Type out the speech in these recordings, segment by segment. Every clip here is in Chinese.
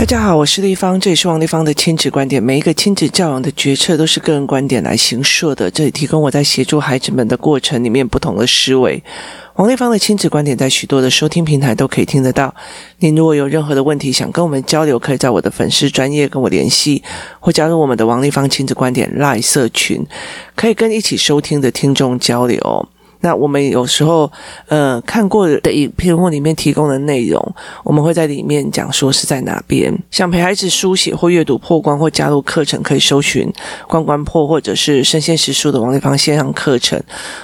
大家好，我是丽芳，这里是王丽芳的亲子观点。每一个亲子教养的决策都是个人观点来形设的，这里提供我在协助孩子们的过程里面不同的思维。王丽芳的亲子观点在许多的收听平台都可以听得到。您如果有任何的问题想跟我们交流，可以在我的粉丝专业跟我联系，或加入我们的王丽芳亲子观点赖社群，可以跟一起收听的听众交流。那我们有时候，呃，看过的影片或里面提供的内容，我们会在里面讲说是在哪边。想陪孩子书写或阅读破关，或加入课程，可以搜寻“关关破”或者是“身先实书”的王丽芳线上课程，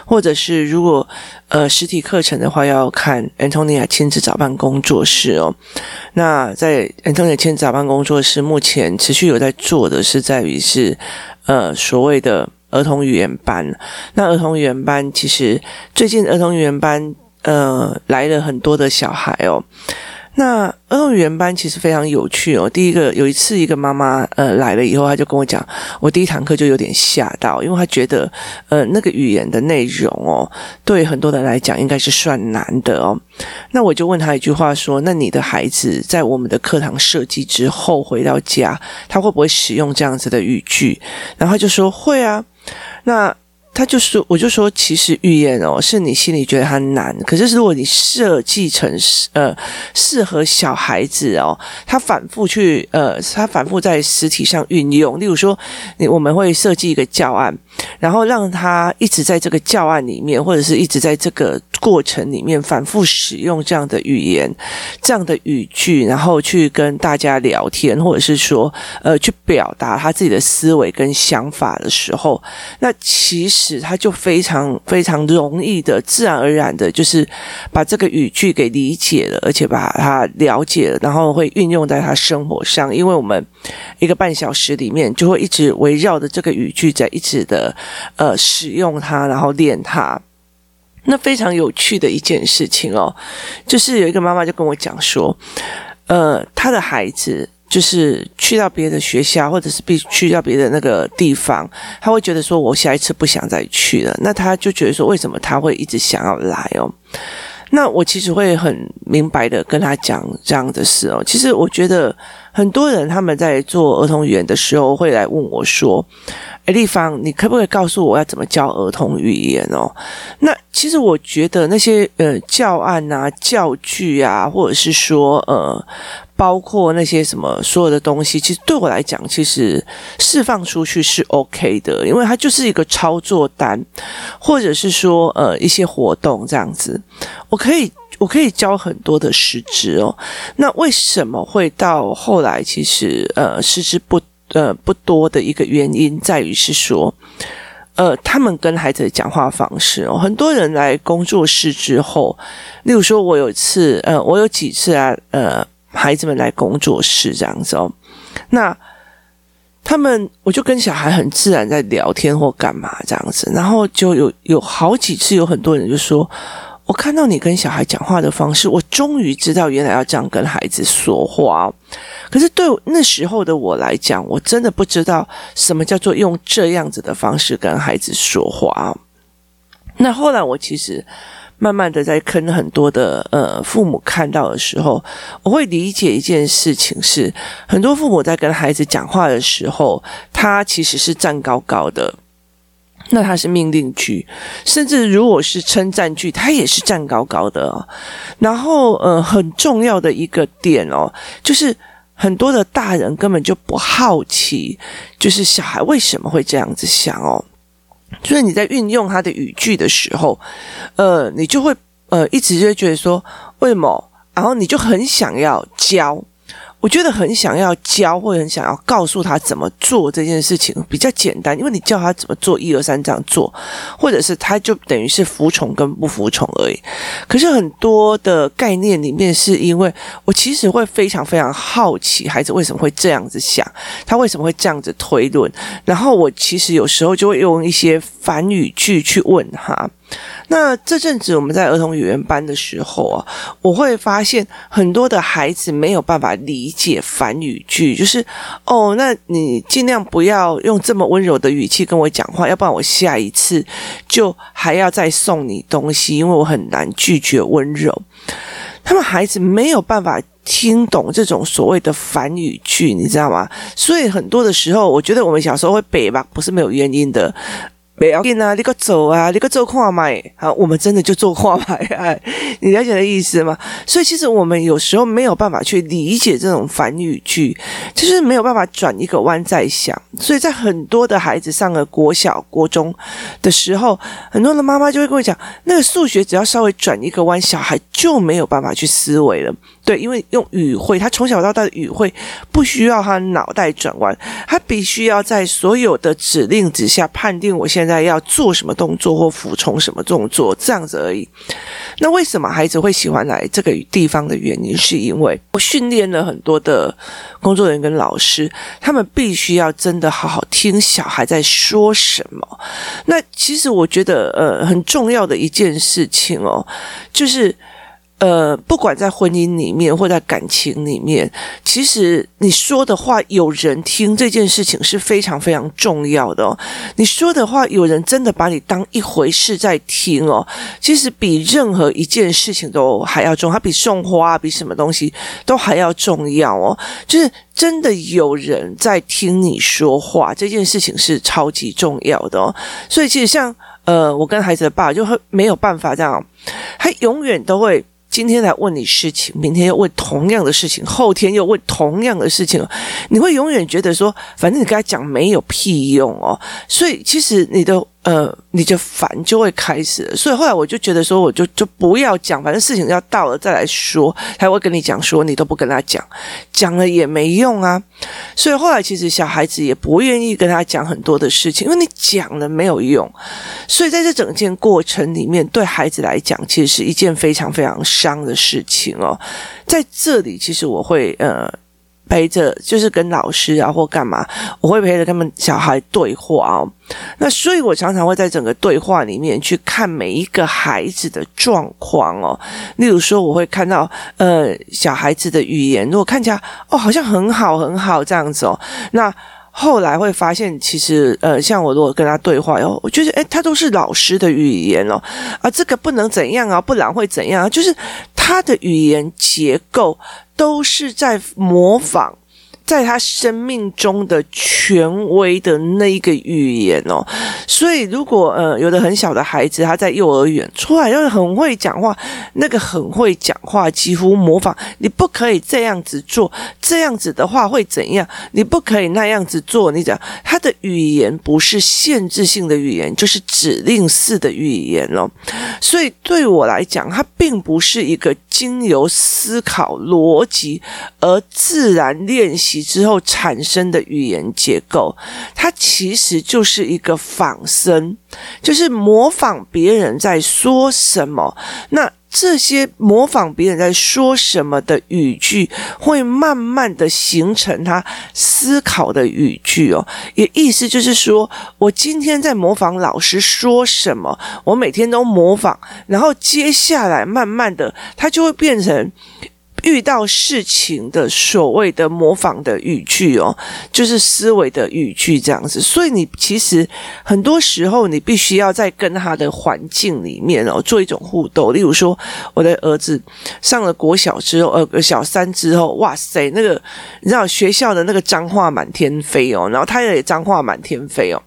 或者是如果呃实体课程的话，要看 Antonia 亲子早班工作室哦。那在 Antonia 亲子早班工作室，目前持续有在做的是在于是呃所谓的。儿童语言班，那儿童语言班其实最近儿童语言班呃来了很多的小孩哦。那儿童语言班其实非常有趣哦。第一个有一次，一个妈妈呃来了以后，她就跟我讲，我第一堂课就有点吓到，因为她觉得呃那个语言的内容哦，对很多人来讲应该是算难的哦。那我就问她一句话说：“那你的孩子在我们的课堂设计之后回到家，他会不会使用这样子的语句？”然后她就说：“会啊。”那他就说，我就说，其实语言哦，是你心里觉得它难，可是如果你设计成呃适合小孩子哦，他反复去呃，他反复在实体上运用，例如说，你我们会设计一个教案，然后让他一直在这个教案里面，或者是一直在这个过程里面反复使用这样的语言、这样的语句，然后去跟大家聊天，或者是说呃去表达他自己的思维跟想法的时候，那其实。他就非常非常容易的、自然而然的，就是把这个语句给理解了，而且把它了解了，然后会运用在他生活上。因为我们一个半小时里面就会一直围绕着这个语句在一直的呃使用它，然后练它。那非常有趣的一件事情哦，就是有一个妈妈就跟我讲说，呃，她的孩子。就是去到别的学校，或者是必去到别的那个地方，他会觉得说：“我下一次不想再去了。”那他就觉得说：“为什么他会一直想要来哦？”那我其实会很明白的跟他讲这样的事哦。其实我觉得很多人他们在做儿童语言的时候会来问我说：“诶，丽芳，你可不可以告诉我要怎么教儿童语言哦？”那其实我觉得那些呃教案啊、教具啊，或者是说呃。包括那些什么所有的东西，其实对我来讲，其实释放出去是 OK 的，因为它就是一个操作单，或者是说呃一些活动这样子，我可以我可以教很多的师资哦。那为什么会到后来其实呃师资不呃不多的一个原因，在于是说呃他们跟孩子的讲话方式哦，很多人来工作室之后，例如说我有一次呃我有几次啊呃。孩子们来工作室这样子哦，那他们我就跟小孩很自然在聊天或干嘛这样子，然后就有有好几次有很多人就说，我看到你跟小孩讲话的方式，我终于知道原来要这样跟孩子说话。可是对那时候的我来讲，我真的不知道什么叫做用这样子的方式跟孩子说话。那后来我其实。慢慢的，在坑很多的呃父母看到的时候，我会理解一件事情是，很多父母在跟孩子讲话的时候，他其实是站高高的，那他是命令句，甚至如果是称赞句，他也是站高高的哦。然后呃，很重要的一个点哦，就是很多的大人根本就不好奇，就是小孩为什么会这样子想哦。所以你在运用他的语句的时候，呃，你就会呃一直就觉得说为什么，然后你就很想要教。我觉得很想要教，或者很想要告诉他怎么做这件事情比较简单，因为你教他怎么做，一二三这样做，或者是他就等于是服从跟不服从而已。可是很多的概念里面，是因为我其实会非常非常好奇孩子为什么会这样子想，他为什么会这样子推论，然后我其实有时候就会用一些反语句去问他。那这阵子我们在儿童语言班的时候啊，我会发现很多的孩子没有办法理解反语句，就是哦，那你尽量不要用这么温柔的语气跟我讲话，要不然我下一次就还要再送你东西，因为我很难拒绝温柔。他们孩子没有办法听懂这种所谓的反语句，你知道吗？所以很多的时候，我觉得我们小时候会背吧，不是没有原因的。不要紧啊，你个走啊，你个做跨买，啊，我们真的就做跨买，哎，你了解的意思吗？所以其实我们有时候没有办法去理解这种反语句，就是没有办法转一个弯再想。所以在很多的孩子上了国小、国中的时候，很多的妈妈就会跟我讲，那个数学只要稍微转一个弯，小孩就没有办法去思维了。对，因为用语汇，他从小到大的语汇不需要他脑袋转弯，他必须要在所有的指令之下判定我现在要做什么动作或服从什么动作，这样子而已。那为什么孩子会喜欢来这个地方的原因，是因为我训练了很多的工作人员跟老师，他们必须要真的好好听小孩在说什么。那其实我觉得，呃，很重要的一件事情哦，就是。呃，不管在婚姻里面或在感情里面，其实你说的话有人听这件事情是非常非常重要的。你说的话有人真的把你当一回事在听哦，其实比任何一件事情都还要重，它比送花，比什么东西都还要重要哦。就是真的有人在听你说话，这件事情是超级重要的哦。所以其实像呃，我跟孩子的爸就会没有办法这样，他永远都会。今天来问你事情，明天又问同样的事情，后天又问同样的事情，你会永远觉得说，反正你跟他讲没有屁用哦。所以其实你的。呃，你就烦就会开始，所以后来我就觉得说，我就就不要讲，反正事情要到了再来说。他会跟你讲说，你都不跟他讲，讲了也没用啊。所以后来其实小孩子也不愿意跟他讲很多的事情，因为你讲了没有用。所以在这整件过程里面，对孩子来讲，其实是一件非常非常伤的事情哦。在这里，其实我会呃。陪着就是跟老师啊或干嘛，我会陪着他们小孩对话哦。那所以我常常会在整个对话里面去看每一个孩子的状况哦。例如说，我会看到呃小孩子的语言，如果看起来哦好像很好很好这样子哦，那。后来会发现，其实呃，像我如果跟他对话哟，我觉得诶，他都是老师的语言哦，啊，这个不能怎样啊，不然会怎样啊？就是他的语言结构都是在模仿。在他生命中的权威的那一个语言哦，所以如果呃有的很小的孩子他在幼儿园出来就很会讲话，那个很会讲话几乎模仿，你不可以这样子做，这样子的话会怎样？你不可以那样子做，你讲他的语言不是限制性的语言，就是指令式的语言哦。所以对我来讲，它并不是一个经由思考逻辑而自然练习。之后产生的语言结构，它其实就是一个仿生，就是模仿别人在说什么。那这些模仿别人在说什么的语句，会慢慢的形成他思考的语句哦。也意思就是说，我今天在模仿老师说什么，我每天都模仿，然后接下来慢慢的，它就会变成。遇到事情的所谓的模仿的语句哦，就是思维的语句这样子。所以你其实很多时候你必须要在跟他的环境里面哦做一种互动。例如说，我的儿子上了国小之后，呃，小三之后，哇塞，那个你知道学校的那个脏话满天飞哦，然后他也脏话满天飞哦。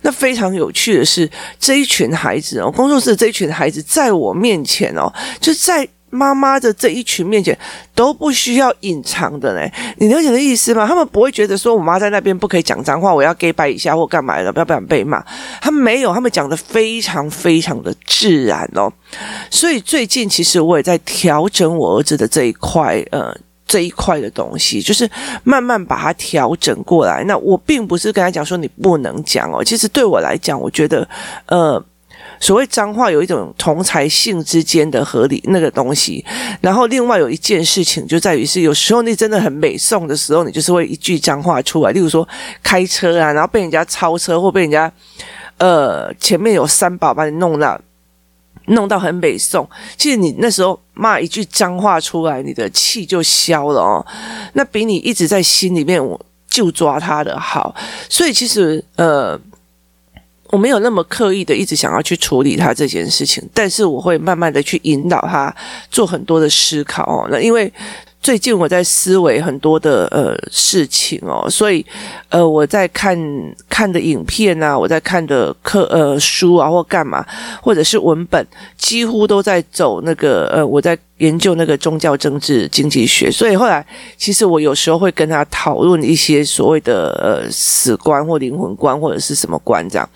那非常有趣的是，这一群孩子哦，工作室这一群孩子在我面前哦，就在。妈妈的这一群面前都不需要隐藏的嘞，你了解的意思吗？他们不会觉得说我妈在那边不可以讲脏话，我要给摆一下或干嘛的，不要不想被骂。他们没有，他们讲的非常非常的自然哦。所以最近其实我也在调整我儿子的这一块，呃，这一块的东西，就是慢慢把它调整过来。那我并不是跟他讲说你不能讲哦，其实对我来讲，我觉得，呃。所谓脏话有一种同侪性之间的合理那个东西，然后另外有一件事情就在于是有时候你真的很美送的时候，你就是会一句脏话出来，例如说开车啊，然后被人家超车或被人家呃前面有三宝把你弄到弄到很美送，其实你那时候骂一句脏话出来，你的气就消了哦，那比你一直在心里面我就抓他的好，所以其实呃。我没有那么刻意的一直想要去处理他这件事情，但是我会慢慢的去引导他做很多的思考哦。那因为。最近我在思维很多的呃事情哦，所以呃我在看看的影片啊，我在看的课呃书啊或干嘛，或者是文本，几乎都在走那个呃我在。研究那个宗教、政治、经济学，所以后来其实我有时候会跟他讨论一些所谓的呃死观或灵魂观或者是什么观这样，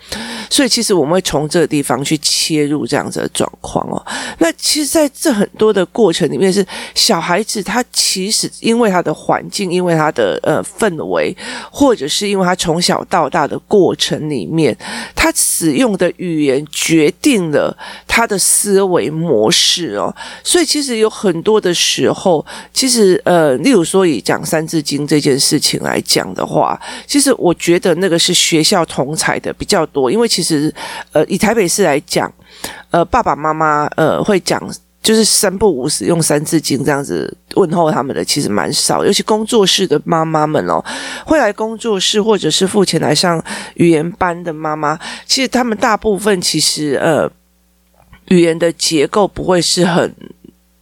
所以其实我们会从这个地方去切入这样子的状况哦。那其实在这很多的过程里面，是小孩子他其实因为他的环境，因为他的呃氛围，或者是因为他从小到大的过程里面，他使用的语言决定了他的思维模式哦。所以其实。有很多的时候，其实呃，例如说以讲《三字经》这件事情来讲的话，其实我觉得那个是学校同侪的比较多，因为其实呃，以台北市来讲，呃，爸爸妈妈呃会讲就是三不五时用《三字经》这样子问候他们的，其实蛮少，尤其工作室的妈妈们哦，会来工作室或者是付钱来上语言班的妈妈，其实他们大部分其实呃，语言的结构不会是很。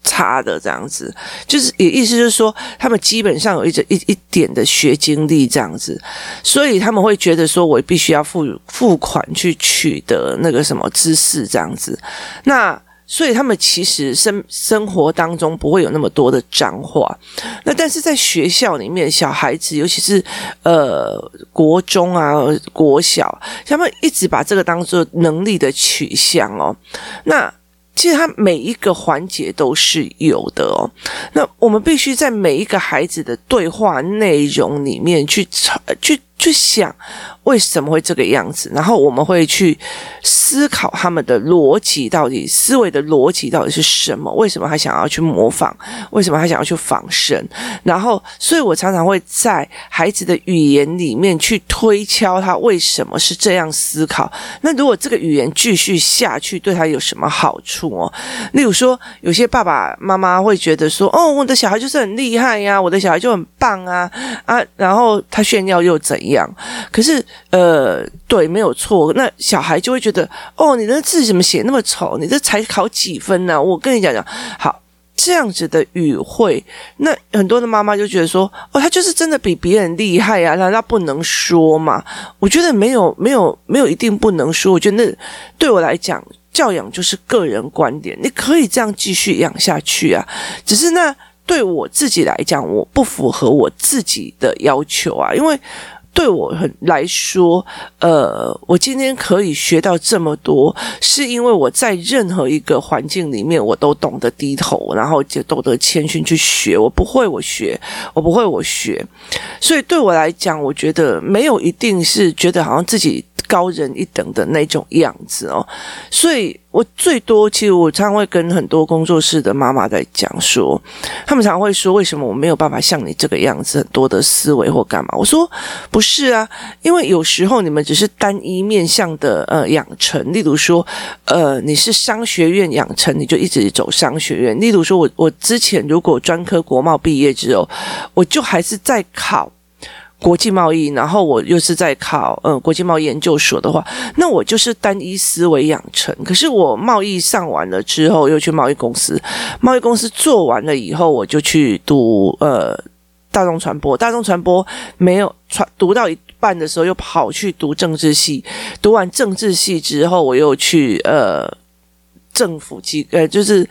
差的这样子，就是也意思就是说，他们基本上有一一一点的学经历这样子，所以他们会觉得说，我必须要付付款去取得那个什么知识这样子。那所以他们其实生生活当中不会有那么多的脏话。那但是在学校里面，小孩子尤其是呃国中啊、国小，他们一直把这个当做能力的取向哦。那其实他每一个环节都是有的哦。那我们必须在每一个孩子的对话内容里面去去去想。为什么会这个样子？然后我们会去思考他们的逻辑到底，思维的逻辑到底是什么？为什么他想要去模仿？为什么他想要去仿生？然后，所以我常常会在孩子的语言里面去推敲他为什么是这样思考。那如果这个语言继续下去，对他有什么好处哦？例如说，有些爸爸妈妈会觉得说：“哦，我的小孩就是很厉害呀，我的小孩就很棒啊啊！”然后他炫耀又怎一样？可是。呃，对，没有错。那小孩就会觉得，哦，你的字怎么写那么丑？你这才考几分呢？我跟你讲讲，好，这样子的语汇，那很多的妈妈就觉得说，哦，他就是真的比别人厉害啊，难道不能说吗？我觉得没有，没有，没有一定不能说。我觉得那对我来讲，教养就是个人观点，你可以这样继续养下去啊。只是那对我自己来讲，我不符合我自己的要求啊，因为。对我很来说，呃，我今天可以学到这么多，是因为我在任何一个环境里面，我都懂得低头，然后就懂得谦逊去学。我不会，我学；我不会，我学。所以对我来讲，我觉得没有一定是觉得好像自己。高人一等的那种样子哦，所以我最多其实我常会跟很多工作室的妈妈在讲说，他们常常会说，为什么我没有办法像你这个样子，很多的思维或干嘛？我说不是啊，因为有时候你们只是单一面向的呃养成，例如说呃你是商学院养成，你就一直走商学院；例如说我我之前如果专科国贸毕业之后，我就还是在考。国际贸易，然后我又是在考嗯国际贸易研究所的话，那我就是单一思维养成。可是我贸易上完了之后，又去贸易公司，贸易公司做完了以后，我就去读呃大众传播，大众传播没有传读到一半的时候，又跑去读政治系，读完政治系之后，我又去呃政府机呃就是。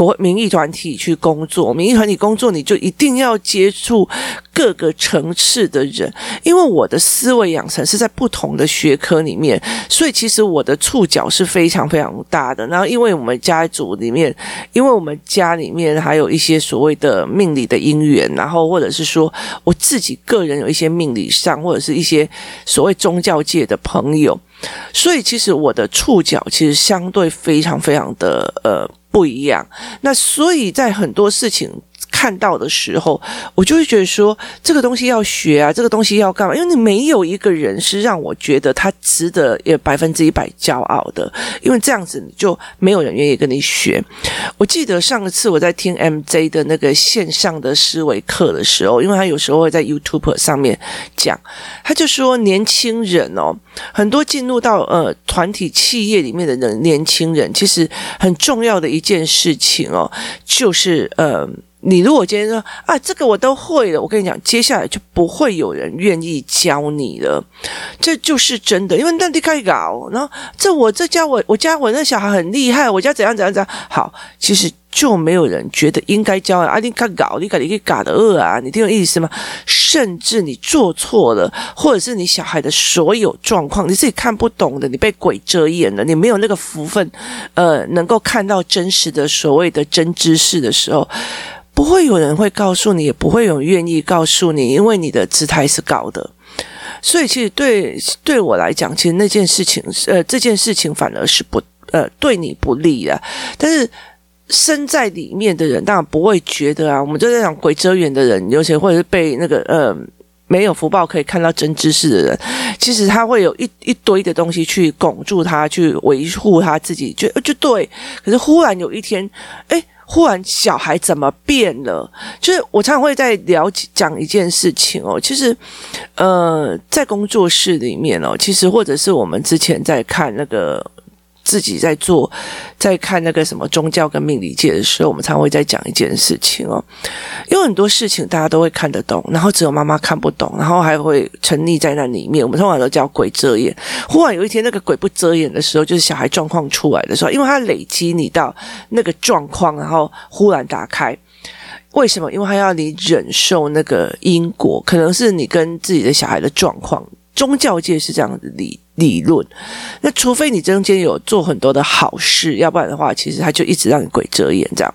国民意团体去工作，民意团体工作，你就一定要接触各个层次的人，因为我的思维养成是在不同的学科里面，所以其实我的触角是非常非常大的。然后，因为我们家族里面，因为我们家里面还有一些所谓的命理的因缘，然后或者是说我自己个人有一些命理上，或者是一些所谓宗教界的朋友，所以其实我的触角其实相对非常非常的呃。不一样，那所以在很多事情看到的时候，我就会觉得说，这个东西要学啊，这个东西要干嘛？因为你没有一个人是让我觉得他值得也百分之一百骄傲的，因为这样子你就没有人愿意跟你学。我记得上一次我在听 MJ 的那个线上的思维课的时候，因为他有时候会在 YouTube 上面讲，他就说年轻人哦，很多进入到呃团体企业里面的人，年轻人其实很重要的一件事情哦，就是呃。你如果今天说啊，这个我都会了，我跟你讲，接下来就不会有人愿意教你了，这就是真的。因为那你可以搞，然后这我这家我我家我那小孩很厉害，我家怎样怎样怎样好，其实就没有人觉得应该教啊。你可搞，你搞你可以搞的恶啊，你听我意思吗？甚至你做错了，或者是你小孩的所有状况你自己看不懂的，你被鬼遮眼了，你没有那个福分，呃，能够看到真实的所谓的真知识的时候。不会有人会告诉你，也不会有人愿意告诉你，因为你的姿态是高的，所以其实对对我来讲，其实那件事情，呃，这件事情反而是不呃对你不利的。但是身在里面的人当然不会觉得啊，我们就在讲鬼遮眼的人，尤其或者是被那个呃没有福报可以看到真知识的人，其实他会有一一堆的东西去拱住他，去维护他自己，就就对。可是忽然有一天，哎。忽然，小孩怎么变了？就是我常常会在聊讲一件事情哦。其实，呃，在工作室里面哦，其实或者是我们之前在看那个。自己在做，在看那个什么宗教跟命理界的时候，我们常会在讲一件事情哦。有很多事情大家都会看得懂，然后只有妈妈看不懂，然后还会沉溺在那里面。我们通常都叫鬼遮眼。忽然有一天，那个鬼不遮眼的时候，就是小孩状况出来的时候，因为他累积你到那个状况，然后忽然打开。为什么？因为他要你忍受那个因果，可能是你跟自己的小孩的状况。宗教界是这样子理理论，那除非你中间有做很多的好事，要不然的话，其实他就一直让你鬼遮眼这样，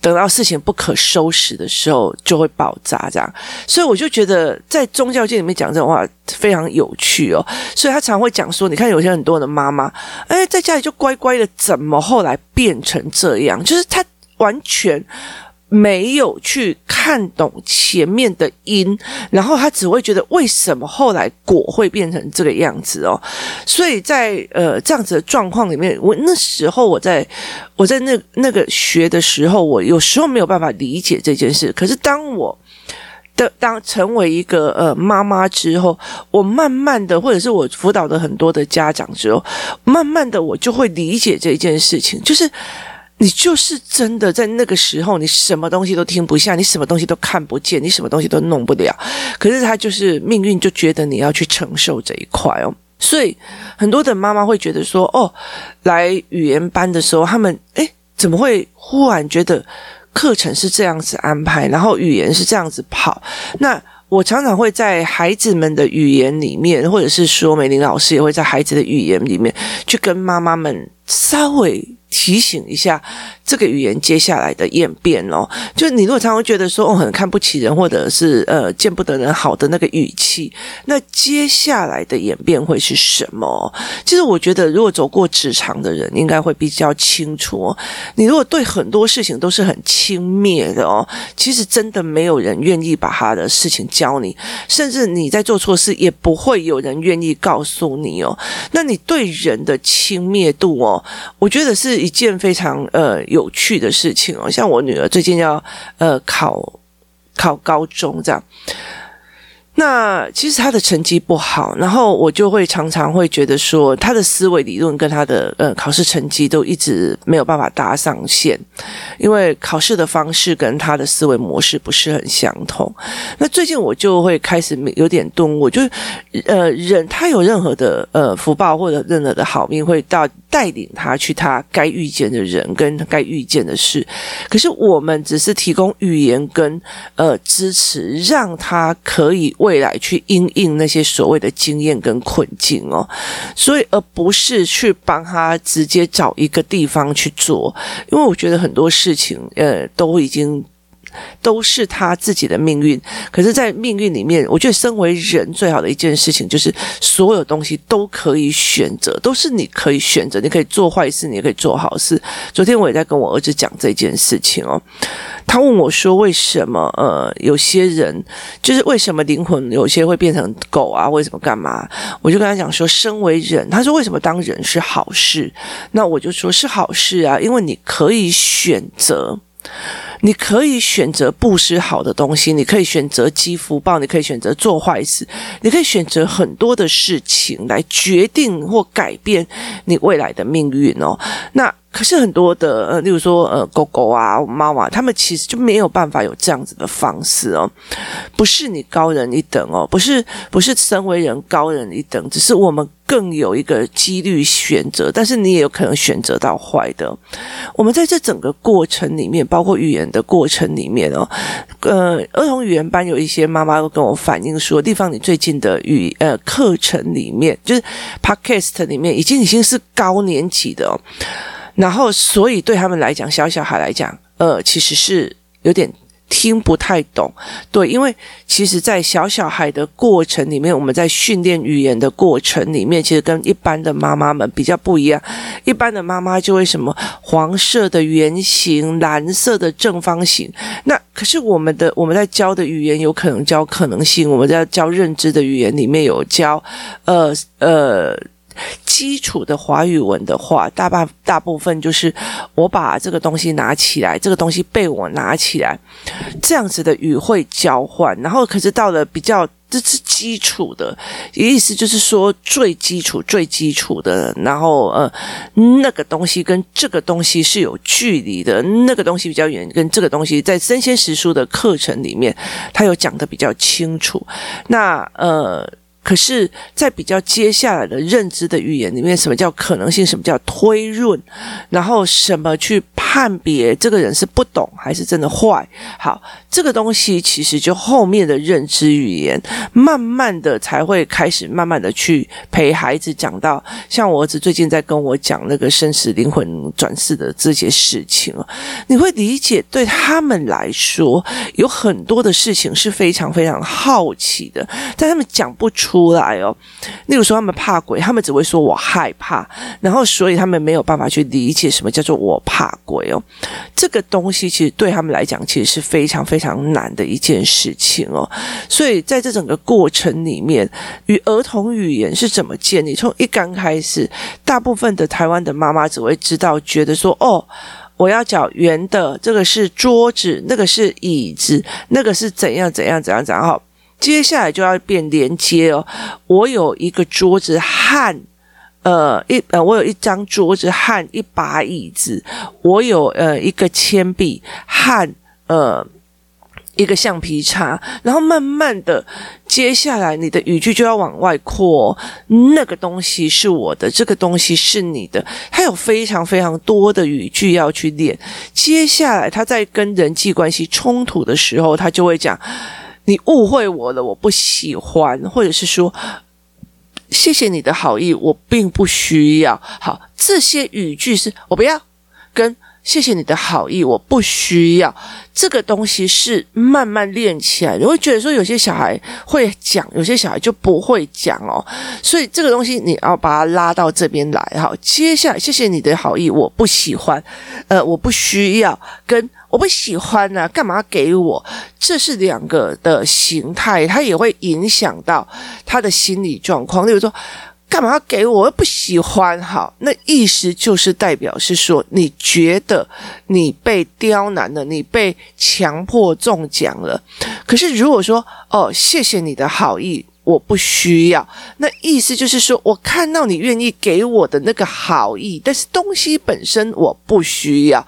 等到事情不可收拾的时候就会爆炸这样。所以我就觉得在宗教界里面讲这种话非常有趣哦。所以他常会讲说，你看有些很多的妈妈，哎，在家里就乖乖的，怎么后来变成这样？就是他完全。没有去看懂前面的因，然后他只会觉得为什么后来果会变成这个样子哦。所以在呃这样子的状况里面，我那时候我在我在那那个学的时候，我有时候没有办法理解这件事。可是当我的当成为一个呃妈妈之后，我慢慢的，或者是我辅导的很多的家长之后，慢慢的我就会理解这件事情，就是。你就是真的在那个时候，你什么东西都听不下，你什么东西都看不见，你什么东西都弄不了。可是他就是命运，就觉得你要去承受这一块哦。所以很多的妈妈会觉得说：“哦，来语言班的时候，他们诶，怎么会忽然觉得课程是这样子安排，然后语言是这样子跑？”那我常常会在孩子们的语言里面，或者是说美玲老师也会在孩子的语言里面去跟妈妈们稍微。提醒一下这个语言接下来的演变哦，就你如果常常觉得说哦，很看不起人，或者是呃见不得人好的那个语气，那接下来的演变会是什么？其实我觉得，如果走过职场的人应该会比较清楚哦。你如果对很多事情都是很轻蔑的哦，其实真的没有人愿意把他的事情教你，甚至你在做错事，也不会有人愿意告诉你哦。那你对人的轻蔑度哦，我觉得是。一件非常呃有趣的事情哦，像我女儿最近要呃考考高中这样。那其实他的成绩不好，然后我就会常常会觉得说，他的思维理论跟他的呃考试成绩都一直没有办法搭上线，因为考试的方式跟他的思维模式不是很相同。那最近我就会开始有点顿悟，就是呃人他有任何的呃福报或者任何的好命，会到带领他去他该遇见的人跟该遇见的事，可是我们只是提供语言跟呃支持，让他可以。未来去因应那些所谓的经验跟困境哦，所以而不是去帮他直接找一个地方去做，因为我觉得很多事情呃都已经都是他自己的命运。可是，在命运里面，我觉得身为人最好的一件事情就是，所有东西都可以选择，都是你可以选择。你可以做坏事，你也可以做好事。昨天我也在跟我儿子讲这件事情哦。他问我说：“为什么？呃，有些人就是为什么灵魂有些会变成狗啊？为什么干嘛？”我就跟他讲说：“身为人，他说为什么当人是好事？那我就说是好事啊，因为你可以选择。”你可以选择布施好的东西，你可以选择积福报，你可以选择做坏事，你可以选择很多的事情来决定或改变你未来的命运哦。那。可是很多的呃，例如说呃，狗狗啊、猫啊，他们其实就没有办法有这样子的方式哦。不是你高人一等哦，不是不是身为人高人一等，只是我们更有一个几率选择，但是你也有可能选择到坏的。我们在这整个过程里面，包括语言的过程里面哦，呃，儿童语言班有一些妈妈都跟我反映说，地方你最近的语呃课程里面，就是 Podcast 里面，已经已经是高年级的哦。然后，所以对他们来讲，小小孩来讲，呃，其实是有点听不太懂。对，因为其实，在小小孩的过程里面，我们在训练语言的过程里面，其实跟一般的妈妈们比较不一样。一般的妈妈就会什么黄色的圆形、蓝色的正方形。那可是我们的我们在教的语言，有可能教可能性。我们在教认知的语言里面有教，呃呃。基础的华语文的话，大半大部分就是我把这个东西拿起来，这个东西被我拿起来，这样子的语汇交换。然后，可是到了比较这是基础的意思，就是说最基础、最基础的。然后，呃，那个东西跟这个东西是有距离的，那个东西比较远，跟这个东西在生鲜实书的课程里面，他有讲得比较清楚。那呃。可是，在比较接下来的认知的语言里面，什么叫可能性？什么叫推论？然后什么去判别这个人是不懂还是真的坏？好，这个东西其实就后面的认知语言，慢慢的才会开始，慢慢的去陪孩子讲到。像我儿子最近在跟我讲那个生死灵魂转世的这些事情啊，你会理解，对他们来说，有很多的事情是非常非常好奇的，但他们讲不出。出来哦，例如说他们怕鬼，他们只会说我害怕，然后所以他们没有办法去理解什么叫做我怕鬼哦。这个东西其实对他们来讲，其实是非常非常难的一件事情哦。所以在这整个过程里面，与儿童语言是怎么建立？从一刚开始，大部分的台湾的妈妈只会知道，觉得说哦，我要找圆的，这个是桌子，那个是椅子，那个是怎样怎样怎样怎样哈。接下来就要变连接哦。我有一个桌子和呃一呃，我有一张桌子和一把椅子，我有呃一个铅笔和呃一个橡皮擦，然后慢慢的，接下来你的语句就要往外扩。那个东西是我的，这个东西是你的，他有非常非常多的语句要去练。接下来他在跟人际关系冲突的时候，他就会讲。你误会我了，我不喜欢，或者是说，谢谢你的好意，我并不需要。好，这些语句是我不要，跟谢谢你的好意，我不需要。这个东西是慢慢练起来，你会觉得说有些小孩会讲，有些小孩就不会讲哦。所以这个东西你要把它拉到这边来。好，接下来谢谢你的好意，我不喜欢，呃，我不需要跟。我不喜欢呢、啊，干嘛给我？这是两个的形态，它也会影响到他的心理状况。例如说，干嘛给我？我又不喜欢，好，那意思就是代表是说，你觉得你被刁难了，你被强迫中奖了。可是如果说，哦，谢谢你的好意。我不需要，那意思就是说，我看到你愿意给我的那个好意，但是东西本身我不需要，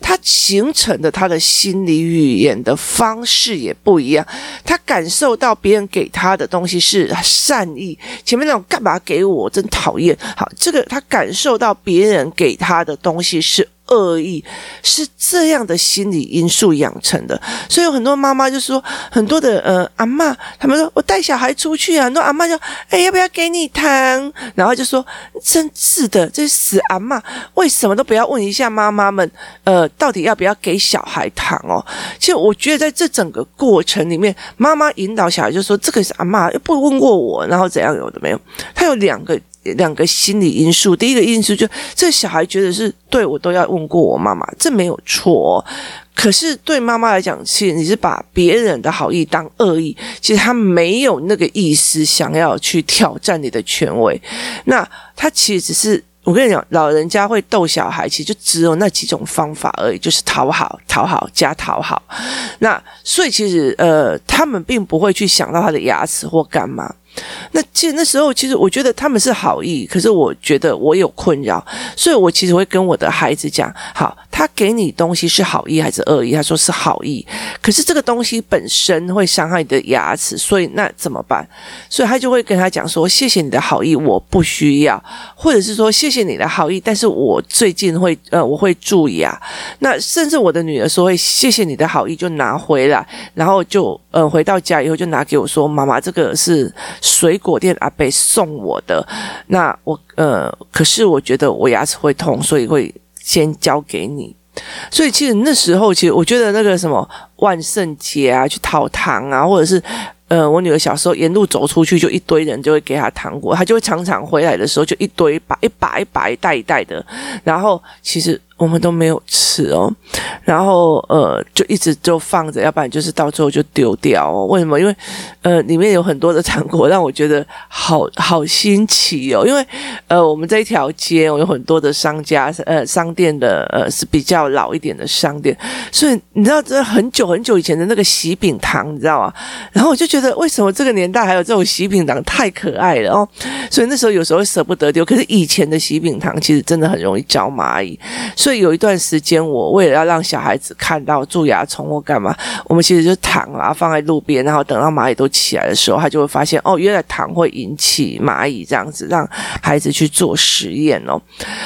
他形成的他的心理语言的方式也不一样，他感受到别人给他的东西是善意，前面那种干嘛给我，真讨厌。好，这个他感受到别人给他的东西是恶意，是这样的心理因素养成的。所以有很多妈妈就说，很多的呃阿嬷，他们说我带小孩出去啊，很多阿嬷就哎要不要给你糖？然后就说真是的，这死阿嬷为什么都不要问一下妈妈们，呃，到底要不要给小孩糖哦？其实我觉得在这整个过程里面，妈妈引导小孩就说这个是阿嬷又不问过我，然后怎样有的没有，他有两个。两个心理因素，第一个因素就这小孩觉得是对我都要问过我妈妈，这没有错。可是对妈妈来讲，其实你是把别人的好意当恶意，其实他没有那个意思想要去挑战你的权威。那他其实只是我跟你讲，老人家会逗小孩，其实就只有那几种方法而已，就是讨好、讨好加讨好。那所以其实呃，他们并不会去想到他的牙齿或干嘛。那其实那时候，其实我觉得他们是好意，可是我觉得我有困扰，所以我其实会跟我的孩子讲：好，他给你东西是好意还是恶意？他说是好意，可是这个东西本身会伤害你的牙齿，所以那怎么办？所以他就会跟他讲说：谢谢你的好意，我不需要，或者是说谢谢你的好意，但是我最近会呃我会蛀牙。那甚至我的女儿说会谢谢你的好意，就拿回来，然后就嗯回到家以后就拿给我说：妈妈，这个是。水果店阿伯送我的，那我呃，可是我觉得我牙齿会痛，所以会先交给你。所以其实那时候，其实我觉得那个什么万圣节啊，去讨糖啊，或者是呃，我女儿小时候沿路走出去，就一堆人就会给她糖果，她就会常常回来的时候就一堆把一把一把一袋一袋的，然后其实。我们都没有吃哦，然后呃，就一直就放着，要不然就是到最后就丢掉哦。为什么？因为呃，里面有很多的糖果，让我觉得好好新奇哦。因为呃，我们这一条街我有很多的商家，呃，商店的呃是比较老一点的商店，所以你知道，这很久很久以前的那个喜饼糖，你知道吗？然后我就觉得，为什么这个年代还有这种喜饼糖，太可爱了哦。所以那时候有时候舍不得丢，可是以前的喜饼糖其实真的很容易招蚂蚁。所以有一段时间，我为了要让小孩子看到蛀牙虫或干嘛，我们其实就糖啊放在路边，然后等到蚂蚁都起来的时候，他就会发现哦，原来糖会引起蚂蚁，这样子让孩子去做实验哦。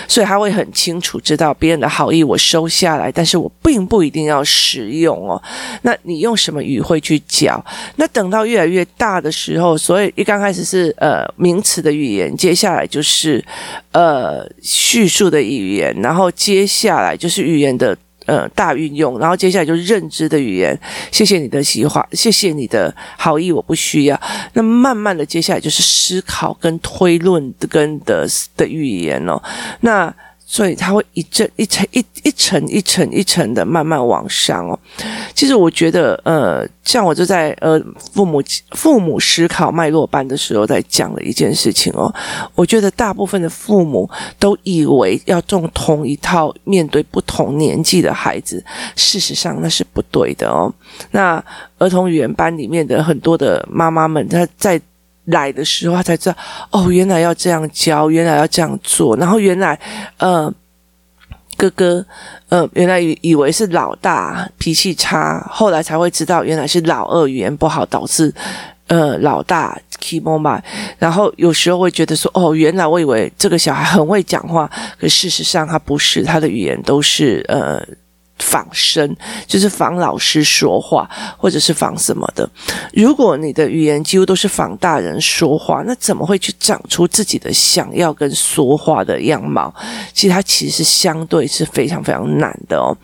所以他会很清楚知道别人的好意我收下来，但是我并不一定要使用哦。那你用什么语汇去教？那等到越来越大的时候，所以一刚开始是呃名词的语言，接下来就是呃叙述的语言，然后接。下来就是语言的呃大运用，然后接下来就是认知的语言。谢谢你的喜欢，谢谢你的好意，我不需要。那慢慢的，接下来就是思考跟推论跟的的语言哦。那。所以他会一阵一层一一层一层一层的慢慢往上哦。其实我觉得，呃，像我就在呃父母父母思考脉络班的时候，在讲了一件事情哦。我觉得大部分的父母都以为要用同一套面对不同年纪的孩子，事实上那是不对的哦。那儿童语言班里面的很多的妈妈们，她在。来的时候，他才知道哦，原来要这样教，原来要这样做，然后原来，呃，哥哥，呃，原来以以为是老大脾气差，后来才会知道原来是老二语言不好导致，呃，老大 keep on my，然后有时候会觉得说，哦，原来我以为这个小孩很会讲话，可事实上他不是，他的语言都是呃。仿生就是仿老师说话，或者是仿什么的。如果你的语言几乎都是仿大人说话，那怎么会去长出自己的想要跟说话的样貌？其实它其实相对是非常非常难的哦。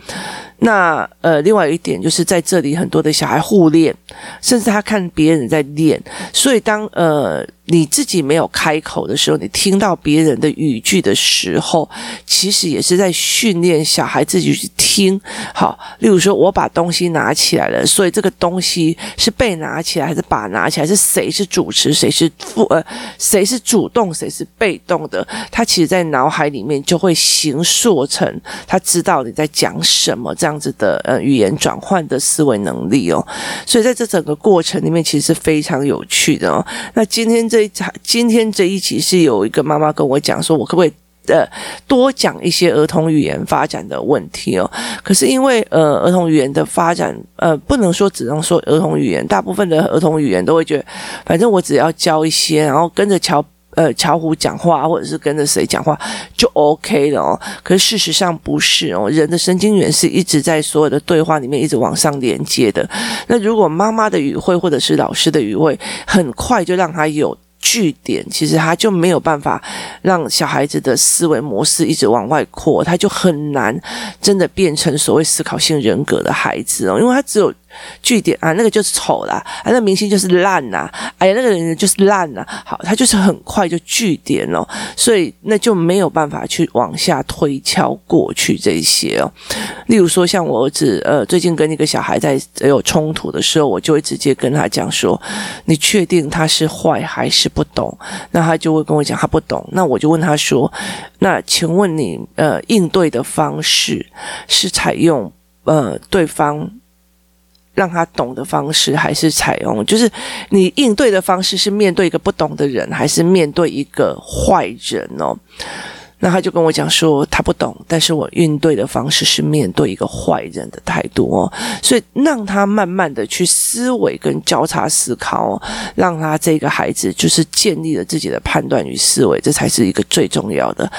那呃，另外一点就是在这里很多的小孩互练，甚至他看别人在练，所以当呃。你自己没有开口的时候，你听到别人的语句的时候，其实也是在训练小孩自己去听。好，例如说，我把东西拿起来了，所以这个东西是被拿起来还是把拿起来？是谁是主持，谁是副呃，谁是主动，谁是被动的？他其实，在脑海里面就会形塑成他知道你在讲什么这样子的呃语言转换的思维能力哦。所以在这整个过程里面，其实是非常有趣的哦。那今天。这一场今天这一集是有一个妈妈跟我讲说，我可不可以呃多讲一些儿童语言发展的问题哦？可是因为呃儿童语言的发展呃不能说只能说儿童语言，大部分的儿童语言都会觉得，反正我只要教一些，然后跟着乔呃乔虎讲话，或者是跟着谁讲话就 OK 了哦。可是事实上不是哦，人的神经元是一直在所有的对话里面一直往上连接的。那如果妈妈的语汇或者是老师的语汇很快就让他有。据点其实他就没有办法让小孩子的思维模式一直往外扩，他就很难真的变成所谓思考性人格的孩子哦，因为他只有。据点啊，那个就是丑啦，啊，那明星就是烂呐，哎呀，那个人就是烂呐。好，他就是很快就据点哦，所以那就没有办法去往下推敲过去这些哦。例如说，像我儿子，呃，最近跟一个小孩在有冲突的时候，我就会直接跟他讲说：“你确定他是坏还是不懂？”那他就会跟我讲他不懂。那我就问他说：“那请问你呃应对的方式是采用呃对方？”让他懂的方式，还是采用就是你应对的方式是面对一个不懂的人，还是面对一个坏人哦？那他就跟我讲说他不懂，但是我应对的方式是面对一个坏人的态度哦，所以让他慢慢的去思维跟交叉思考哦，让他这个孩子就是建立了自己的判断与思维，这才是一个最重要的。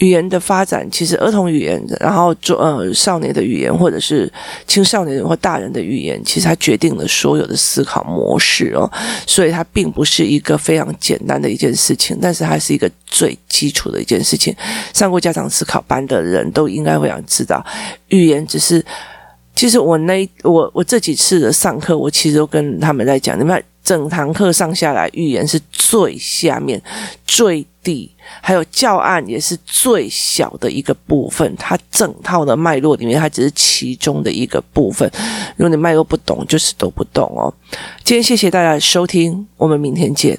语言的发展，其实儿童语言，然后做呃少年的语言，或者是青少年或大人的语言，其实它决定了所有的思考模式哦，所以它并不是一个非常简单的一件事情，但是它是一个最基础的一件事情。上过家长思考班的人都应该会想知道，语言只是，其实我那我我这几次的上课，我其实都跟他们在讲，你们。整堂课上下来，语言是最下面、最地，还有教案也是最小的一个部分。它整套的脉络里面，它只是其中的一个部分。如果你脉络不懂，就是都不懂哦。今天谢谢大家的收听，我们明天见。